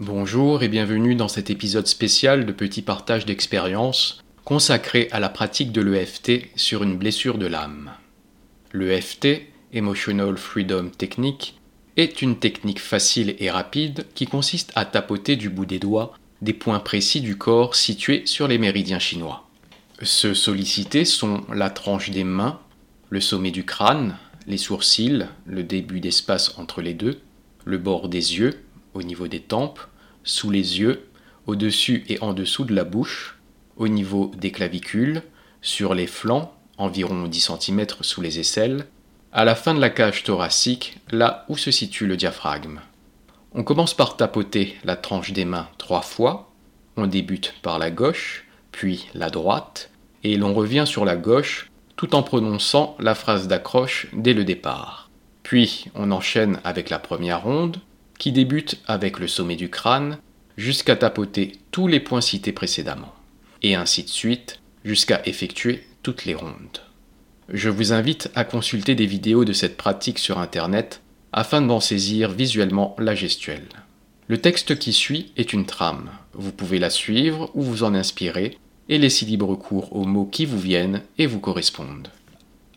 Bonjour et bienvenue dans cet épisode spécial de Petit Partage d'expérience consacré à la pratique de l'EFT sur une blessure de l'âme. L'EFT, Emotional Freedom Technique, est une technique facile et rapide qui consiste à tapoter du bout des doigts des points précis du corps situés sur les méridiens chinois. Ceux sollicités sont la tranche des mains, le sommet du crâne, les sourcils, le début d'espace entre les deux, le bord des yeux, au niveau des tempes, sous les yeux, au-dessus et en dessous de la bouche, au niveau des clavicules, sur les flancs, environ 10 cm sous les aisselles, à la fin de la cage thoracique, là où se situe le diaphragme. On commence par tapoter la tranche des mains trois fois. On débute par la gauche, puis la droite, et l'on revient sur la gauche tout en prononçant la phrase d'accroche dès le départ. Puis on enchaîne avec la première ronde, qui débute avec le sommet du crâne, jusqu'à tapoter tous les points cités précédemment, et ainsi de suite, jusqu'à effectuer toutes les rondes. Je vous invite à consulter des vidéos de cette pratique sur Internet afin d'en saisir visuellement la gestuelle. Le texte qui suit est une trame. Vous pouvez la suivre ou vous en inspirer et laisser libre cours aux mots qui vous viennent et vous correspondent.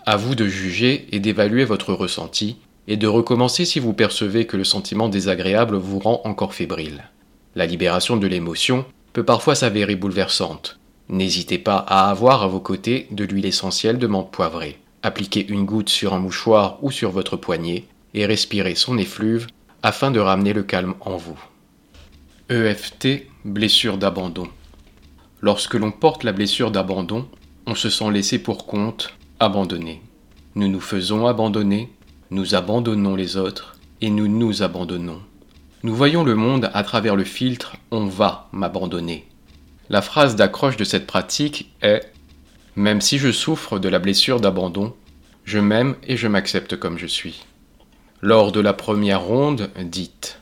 À vous de juger et d'évaluer votre ressenti et de recommencer si vous percevez que le sentiment désagréable vous rend encore fébrile. La libération de l'émotion peut parfois s'avérer bouleversante, N'hésitez pas à avoir à vos côtés de l'huile essentielle de menthe poivrée. Appliquez une goutte sur un mouchoir ou sur votre poignet et respirez son effluve afin de ramener le calme en vous. EFT, blessure d'abandon. Lorsque l'on porte la blessure d'abandon, on se sent laissé pour compte, abandonné. Nous nous faisons abandonner, nous abandonnons les autres et nous nous abandonnons. Nous voyons le monde à travers le filtre on va m'abandonner. La phrase d'accroche de cette pratique est Même si je souffre de la blessure d'abandon, je m'aime et je m'accepte comme je suis. Lors de la première ronde, dites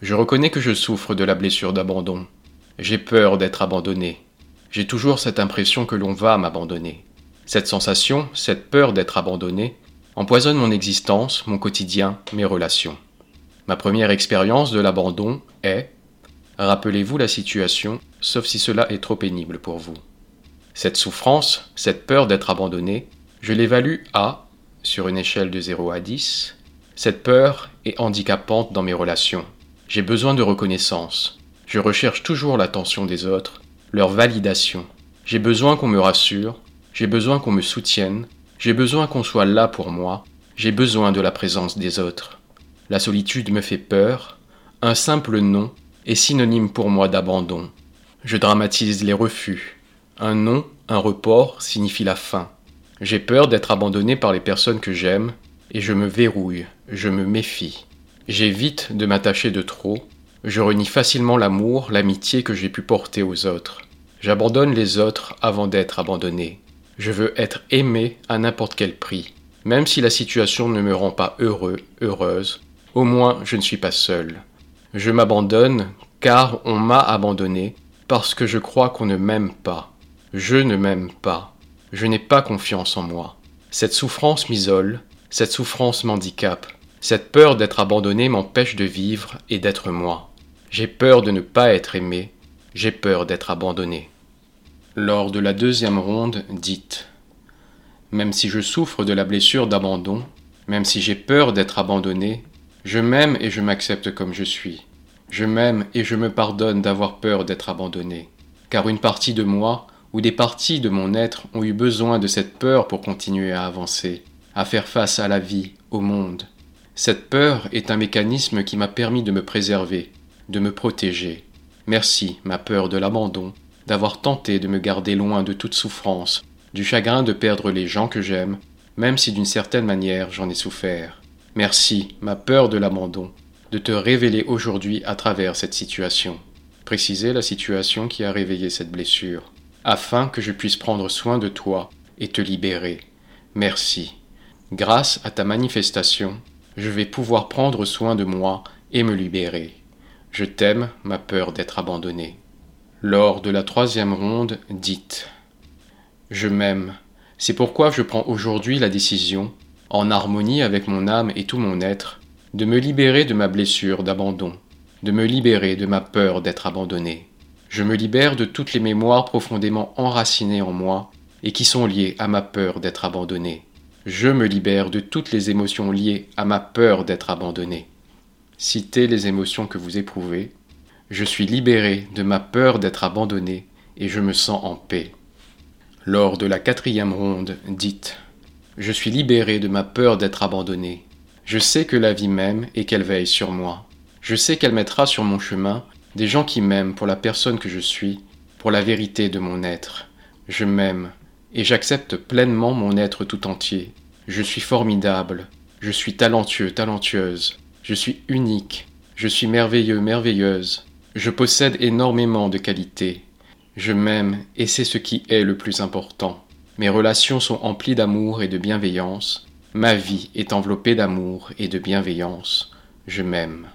Je reconnais que je souffre de la blessure d'abandon. J'ai peur d'être abandonné. J'ai toujours cette impression que l'on va m'abandonner. Cette sensation, cette peur d'être abandonné, empoisonne mon existence, mon quotidien, mes relations. Ma première expérience de l'abandon est Rappelez-vous la situation, sauf si cela est trop pénible pour vous. Cette souffrance, cette peur d'être abandonné, je l'évalue à, sur une échelle de 0 à 10, cette peur est handicapante dans mes relations. J'ai besoin de reconnaissance. Je recherche toujours l'attention des autres, leur validation. J'ai besoin qu'on me rassure, j'ai besoin qu'on me soutienne, j'ai besoin qu'on soit là pour moi, j'ai besoin de la présence des autres. La solitude me fait peur, un simple nom est synonyme pour moi d'abandon. Je dramatise les refus. Un non, un report signifie la fin. J'ai peur d'être abandonné par les personnes que j'aime, et je me verrouille, je me méfie. J'évite de m'attacher de trop, je renie facilement l'amour, l'amitié que j'ai pu porter aux autres. J'abandonne les autres avant d'être abandonné. Je veux être aimé à n'importe quel prix. Même si la situation ne me rend pas heureux, heureuse, au moins je ne suis pas seul. Je m'abandonne car on m'a abandonné, parce que je crois qu'on ne m'aime pas. Je ne m'aime pas. Je n'ai pas confiance en moi. Cette souffrance m'isole, cette souffrance m'handicape. Cette peur d'être abandonné m'empêche de vivre et d'être moi. J'ai peur de ne pas être aimé, j'ai peur d'être abandonné. Lors de la deuxième ronde, dites Même si je souffre de la blessure d'abandon, même si j'ai peur d'être abandonné, je m'aime et je m'accepte comme je suis. Je m'aime et je me pardonne d'avoir peur d'être abandonné. Car une partie de moi, ou des parties de mon être, ont eu besoin de cette peur pour continuer à avancer, à faire face à la vie, au monde. Cette peur est un mécanisme qui m'a permis de me préserver, de me protéger. Merci, ma peur de l'abandon, d'avoir tenté de me garder loin de toute souffrance, du chagrin de perdre les gens que j'aime, même si d'une certaine manière j'en ai souffert. Merci, ma peur de l'abandon, de te révéler aujourd'hui à travers cette situation. Préciser la situation qui a réveillé cette blessure, afin que je puisse prendre soin de toi et te libérer. Merci. Grâce à ta manifestation, je vais pouvoir prendre soin de moi et me libérer. Je t'aime, ma peur d'être abandonné. Lors de la troisième ronde, dites Je m'aime. C'est pourquoi je prends aujourd'hui la décision en harmonie avec mon âme et tout mon être, de me libérer de ma blessure d'abandon. de me libérer de ma peur d'être abandonné. Je me libère de toutes les mémoires profondément enracinées en moi et qui sont liées à ma peur d'être abandonné. Je me libère de toutes les émotions liées à ma peur d'être abandonné. Citez les émotions que vous éprouvez. Je suis libéré de ma peur d'être abandonné et je me sens en paix. Lors de la quatrième ronde, dites Je suis libéré de ma peur d'être abandonné. Je sais que la vie m'aime et qu'elle veille sur moi. Je sais qu'elle mettra sur mon chemin des gens qui m'aiment pour la personne que je suis, pour la vérité de mon être. Je m'aime et j'accepte pleinement mon être tout entier. Je suis formidable, je suis talentueux, talentueuse, je suis unique, je suis merveilleux, merveilleuse, je possède énormément de qualités. Je m'aime et c'est ce qui est le plus important. Mes relations sont emplies d'amour et de bienveillance. Ma vie est enveloppée d'amour et de bienveillance. Je m'aime.